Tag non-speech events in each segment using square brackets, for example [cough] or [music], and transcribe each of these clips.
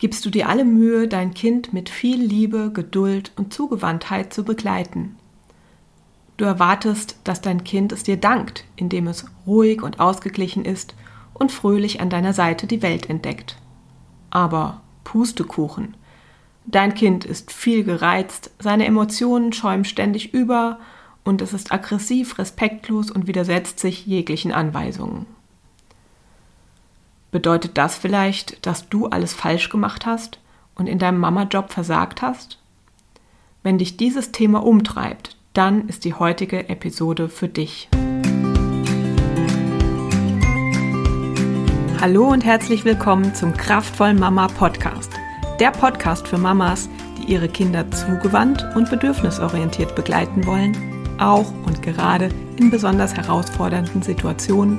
gibst du dir alle Mühe, dein Kind mit viel Liebe, Geduld und Zugewandtheit zu begleiten. Du erwartest, dass dein Kind es dir dankt, indem es ruhig und ausgeglichen ist und fröhlich an deiner Seite die Welt entdeckt. Aber Pustekuchen. Dein Kind ist viel gereizt, seine Emotionen schäumen ständig über und es ist aggressiv, respektlos und widersetzt sich jeglichen Anweisungen. Bedeutet das vielleicht, dass du alles falsch gemacht hast und in deinem Mama-Job versagt hast? Wenn dich dieses Thema umtreibt, dann ist die heutige Episode für dich. Hallo und herzlich willkommen zum Kraftvoll Mama Podcast. Der Podcast für Mamas, die ihre Kinder zugewandt und bedürfnisorientiert begleiten wollen, auch und gerade in besonders herausfordernden Situationen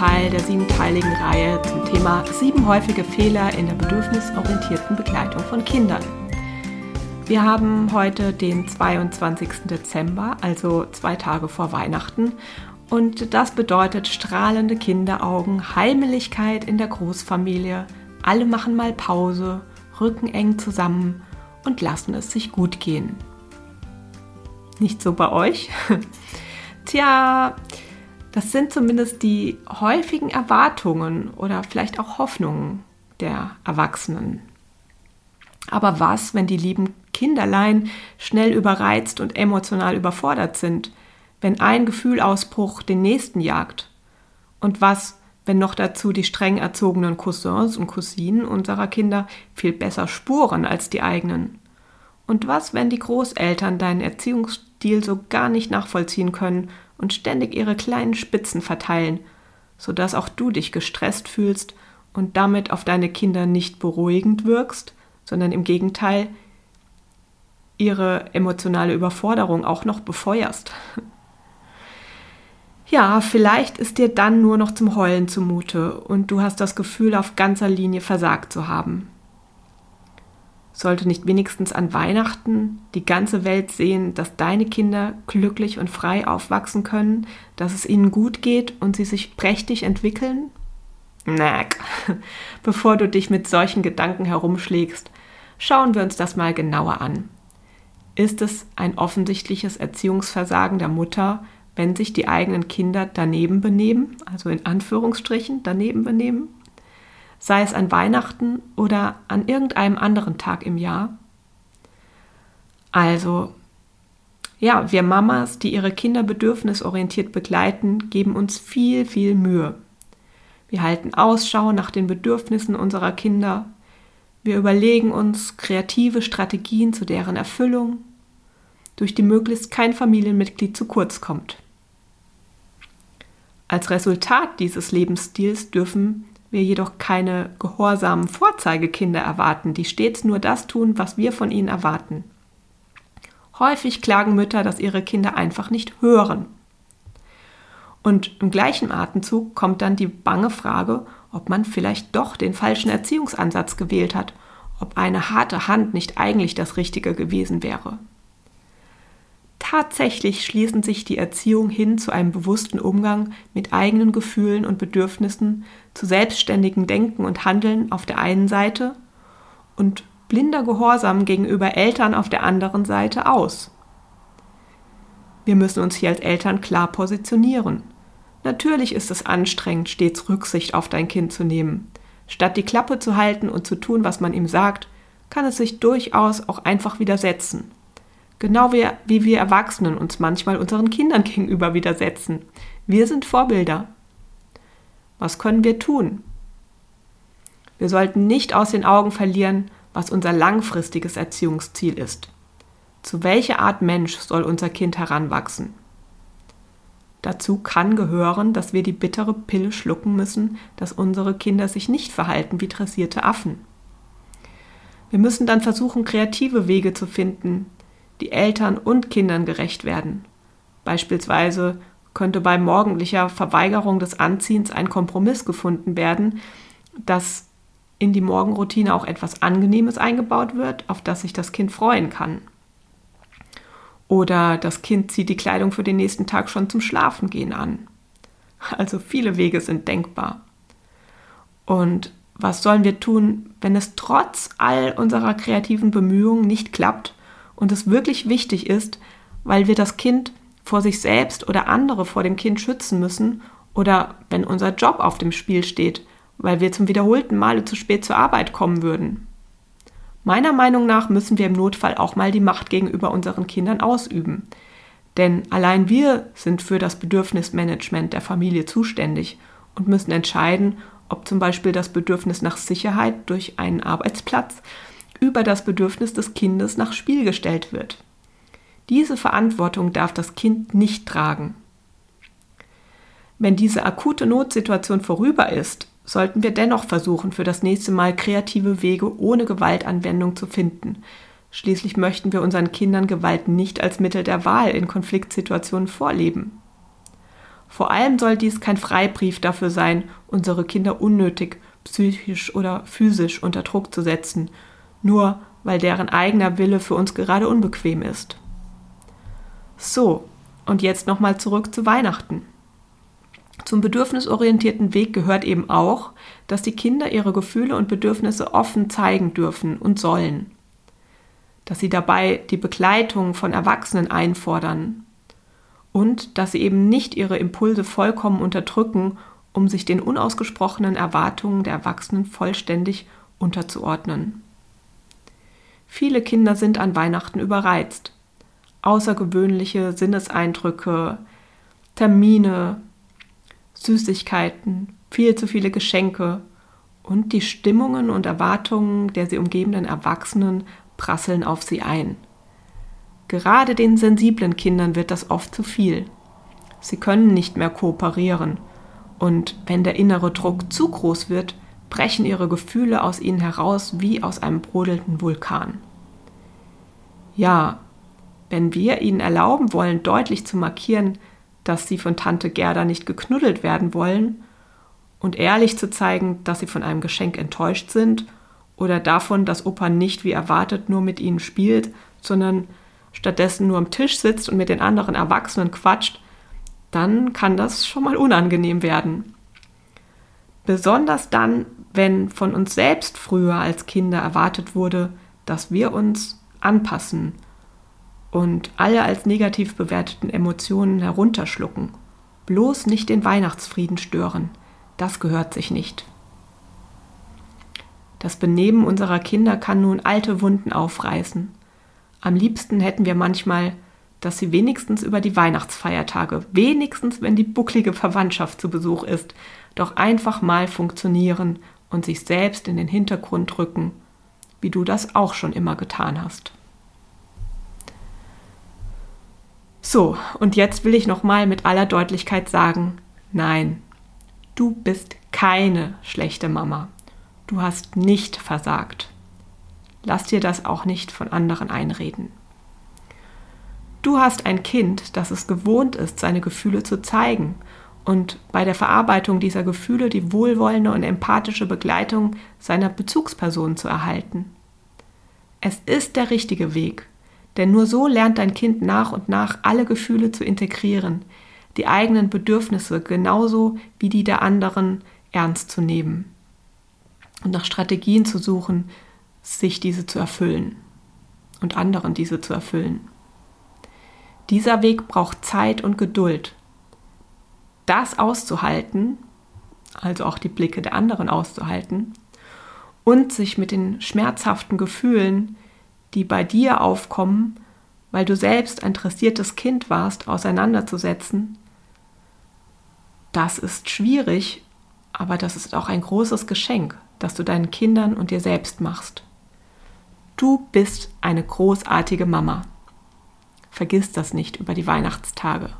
Teil der siebenteiligen Reihe zum Thema sieben häufige Fehler in der bedürfnisorientierten Begleitung von Kindern. Wir haben heute den 22. Dezember, also zwei Tage vor Weihnachten. Und das bedeutet strahlende Kinderaugen, Heimeligkeit in der Großfamilie. Alle machen mal Pause, rücken eng zusammen und lassen es sich gut gehen. Nicht so bei euch? [laughs] Tja, das sind zumindest die häufigen Erwartungen oder vielleicht auch Hoffnungen der Erwachsenen. Aber was, wenn die lieben Kinderlein schnell überreizt und emotional überfordert sind, wenn ein Gefühlausbruch den nächsten jagt? Und was, wenn noch dazu die streng erzogenen Cousins und Cousinen unserer Kinder viel besser spuren als die eigenen? Und was, wenn die Großeltern deinen Erziehungsstil so gar nicht nachvollziehen können und ständig ihre kleinen Spitzen verteilen, sodass auch du dich gestresst fühlst und damit auf deine Kinder nicht beruhigend wirkst, sondern im Gegenteil ihre emotionale Überforderung auch noch befeuerst. [laughs] Ja, vielleicht ist dir dann nur noch zum Heulen zumute und du hast das Gefühl, auf ganzer Linie versagt zu haben. Sollte nicht wenigstens an Weihnachten die ganze Welt sehen, dass deine Kinder glücklich und frei aufwachsen können, dass es ihnen gut geht und sie sich prächtig entwickeln? Nack. [laughs] Bevor du dich mit solchen Gedanken herumschlägst, schauen wir uns das mal genauer an. Ist es ein offensichtliches Erziehungsversagen der Mutter, wenn sich die eigenen Kinder daneben benehmen, also in Anführungsstrichen daneben benehmen? Sei es an Weihnachten oder an irgendeinem anderen Tag im Jahr? Also, ja, wir Mamas, die ihre Kinder bedürfnisorientiert begleiten, geben uns viel, viel Mühe. Wir halten Ausschau nach den Bedürfnissen unserer Kinder. Wir überlegen uns kreative Strategien zu deren Erfüllung durch die möglichst kein Familienmitglied zu kurz kommt. Als Resultat dieses Lebensstils dürfen wir jedoch keine gehorsamen Vorzeigekinder erwarten, die stets nur das tun, was wir von ihnen erwarten. Häufig klagen Mütter, dass ihre Kinder einfach nicht hören. Und im gleichen Atemzug kommt dann die bange Frage, ob man vielleicht doch den falschen Erziehungsansatz gewählt hat, ob eine harte Hand nicht eigentlich das Richtige gewesen wäre. Tatsächlich schließen sich die Erziehung hin zu einem bewussten Umgang mit eigenen Gefühlen und Bedürfnissen, zu selbstständigem Denken und Handeln auf der einen Seite und blinder Gehorsam gegenüber Eltern auf der anderen Seite aus. Wir müssen uns hier als Eltern klar positionieren. Natürlich ist es anstrengend, stets Rücksicht auf dein Kind zu nehmen. Statt die Klappe zu halten und zu tun, was man ihm sagt, kann es sich durchaus auch einfach widersetzen. Genau wie, wie wir Erwachsenen uns manchmal unseren Kindern gegenüber widersetzen. Wir sind Vorbilder. Was können wir tun? Wir sollten nicht aus den Augen verlieren, was unser langfristiges Erziehungsziel ist. Zu welcher Art Mensch soll unser Kind heranwachsen? Dazu kann gehören, dass wir die bittere Pille schlucken müssen, dass unsere Kinder sich nicht verhalten wie dressierte Affen. Wir müssen dann versuchen, kreative Wege zu finden, die Eltern und Kindern gerecht werden. Beispielsweise könnte bei morgendlicher Verweigerung des Anziehens ein Kompromiss gefunden werden, dass in die Morgenroutine auch etwas Angenehmes eingebaut wird, auf das sich das Kind freuen kann. Oder das Kind zieht die Kleidung für den nächsten Tag schon zum Schlafengehen an. Also viele Wege sind denkbar. Und was sollen wir tun, wenn es trotz all unserer kreativen Bemühungen nicht klappt und es wirklich wichtig ist, weil wir das Kind vor sich selbst oder andere vor dem Kind schützen müssen oder wenn unser Job auf dem Spiel steht, weil wir zum wiederholten Male zu spät zur Arbeit kommen würden. Meiner Meinung nach müssen wir im Notfall auch mal die Macht gegenüber unseren Kindern ausüben. Denn allein wir sind für das Bedürfnismanagement der Familie zuständig und müssen entscheiden, ob zum Beispiel das Bedürfnis nach Sicherheit durch einen Arbeitsplatz über das Bedürfnis des Kindes nach Spiel gestellt wird. Diese Verantwortung darf das Kind nicht tragen. Wenn diese akute Notsituation vorüber ist, sollten wir dennoch versuchen, für das nächste Mal kreative Wege ohne Gewaltanwendung zu finden. Schließlich möchten wir unseren Kindern Gewalt nicht als Mittel der Wahl in Konfliktsituationen vorleben. Vor allem soll dies kein Freibrief dafür sein, unsere Kinder unnötig psychisch oder physisch unter Druck zu setzen, nur weil deren eigener Wille für uns gerade unbequem ist. So, und jetzt nochmal zurück zu Weihnachten. Zum bedürfnisorientierten Weg gehört eben auch, dass die Kinder ihre Gefühle und Bedürfnisse offen zeigen dürfen und sollen. Dass sie dabei die Begleitung von Erwachsenen einfordern. Und dass sie eben nicht ihre Impulse vollkommen unterdrücken, um sich den unausgesprochenen Erwartungen der Erwachsenen vollständig unterzuordnen. Viele Kinder sind an Weihnachten überreizt außergewöhnliche Sinneseindrücke, Termine, Süßigkeiten, viel zu viele Geschenke und die Stimmungen und Erwartungen der sie umgebenden Erwachsenen prasseln auf sie ein. Gerade den sensiblen Kindern wird das oft zu viel. Sie können nicht mehr kooperieren und wenn der innere Druck zu groß wird, brechen ihre Gefühle aus ihnen heraus wie aus einem brodelnden Vulkan. Ja, wenn wir ihnen erlauben wollen, deutlich zu markieren, dass sie von Tante Gerda nicht geknuddelt werden wollen und ehrlich zu zeigen, dass sie von einem Geschenk enttäuscht sind oder davon, dass Opa nicht wie erwartet nur mit ihnen spielt, sondern stattdessen nur am Tisch sitzt und mit den anderen Erwachsenen quatscht, dann kann das schon mal unangenehm werden. Besonders dann, wenn von uns selbst früher als Kinder erwartet wurde, dass wir uns anpassen und alle als negativ bewerteten Emotionen herunterschlucken. Bloß nicht den Weihnachtsfrieden stören. Das gehört sich nicht. Das Benehmen unserer Kinder kann nun alte Wunden aufreißen. Am liebsten hätten wir manchmal, dass sie wenigstens über die Weihnachtsfeiertage, wenigstens wenn die bucklige Verwandtschaft zu Besuch ist, doch einfach mal funktionieren und sich selbst in den Hintergrund rücken, wie du das auch schon immer getan hast. So, und jetzt will ich nochmal mit aller Deutlichkeit sagen, nein, du bist keine schlechte Mama. Du hast nicht versagt. Lass dir das auch nicht von anderen einreden. Du hast ein Kind, das es gewohnt ist, seine Gefühle zu zeigen und bei der Verarbeitung dieser Gefühle die wohlwollende und empathische Begleitung seiner Bezugsperson zu erhalten. Es ist der richtige Weg denn nur so lernt dein Kind nach und nach alle Gefühle zu integrieren, die eigenen Bedürfnisse genauso wie die der anderen ernst zu nehmen und nach Strategien zu suchen, sich diese zu erfüllen und anderen diese zu erfüllen. Dieser Weg braucht Zeit und Geduld. Das auszuhalten, also auch die Blicke der anderen auszuhalten und sich mit den schmerzhaften Gefühlen, die bei dir aufkommen, weil du selbst ein dressiertes Kind warst, auseinanderzusetzen, das ist schwierig, aber das ist auch ein großes Geschenk, das du deinen Kindern und dir selbst machst. Du bist eine großartige Mama. Vergiss das nicht über die Weihnachtstage.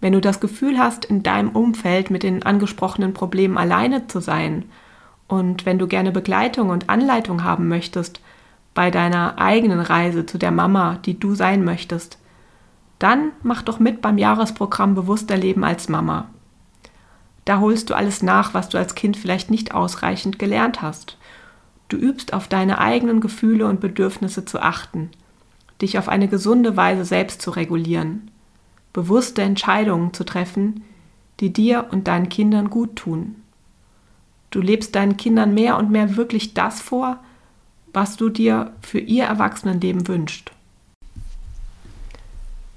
Wenn du das Gefühl hast, in deinem Umfeld mit den angesprochenen Problemen alleine zu sein Und wenn du gerne Begleitung und Anleitung haben möchtest bei deiner eigenen Reise zu der Mama, die du sein möchtest, dann mach doch mit beim Jahresprogramm Bewusster Leben als Mama. Da holst du alles nach, was du als Kind vielleicht nicht ausreichend gelernt hast. Du übst auf deine eigenen Gefühle und Bedürfnisse zu achten, dich auf eine gesunde Weise selbst zu regulieren, bewusste Entscheidungen zu treffen, die dir und deinen Kindern gut tun. Du lebst deinen Kindern mehr und mehr wirklich das vor, was du dir für ihr Erwachsenenleben wünschst.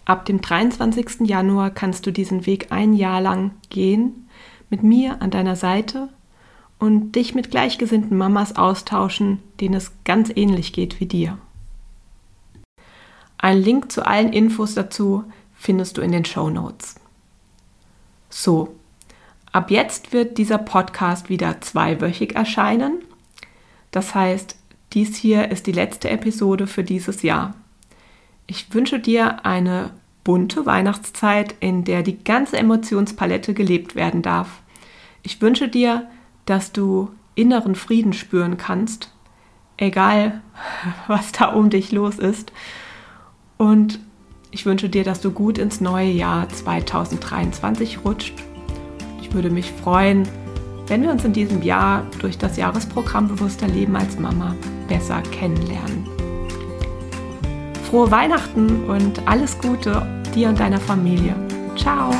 Ab dem 23. Januar kannst du diesen Weg ein Jahr lang gehen, mit mir an deiner Seite und dich mit gleichgesinnten Mamas austauschen, denen es ganz ähnlich geht wie dir. Ein Link zu allen Infos dazu findest du in den Show Notes. So, ab jetzt wird dieser Podcast wieder zweiwöchig erscheinen. Das heißt, dies hier ist die letzte Episode für dieses Jahr. Ich wünsche dir eine bunte Weihnachtszeit, in der die ganze Emotionspalette gelebt werden darf. Ich wünsche dir, dass du inneren Frieden spüren kannst, egal [laughs] was da um dich los ist. Und ich wünsche dir, dass du gut ins neue Jahr 2023 rutscht. Ich würde mich freuen, wenn wir uns in diesem Jahr durch das Jahresprogramm Bewusster Leben als Mama besser kennenlernen. Frohe Weihnachten und alles Gute dir und deiner Familie. Ciao!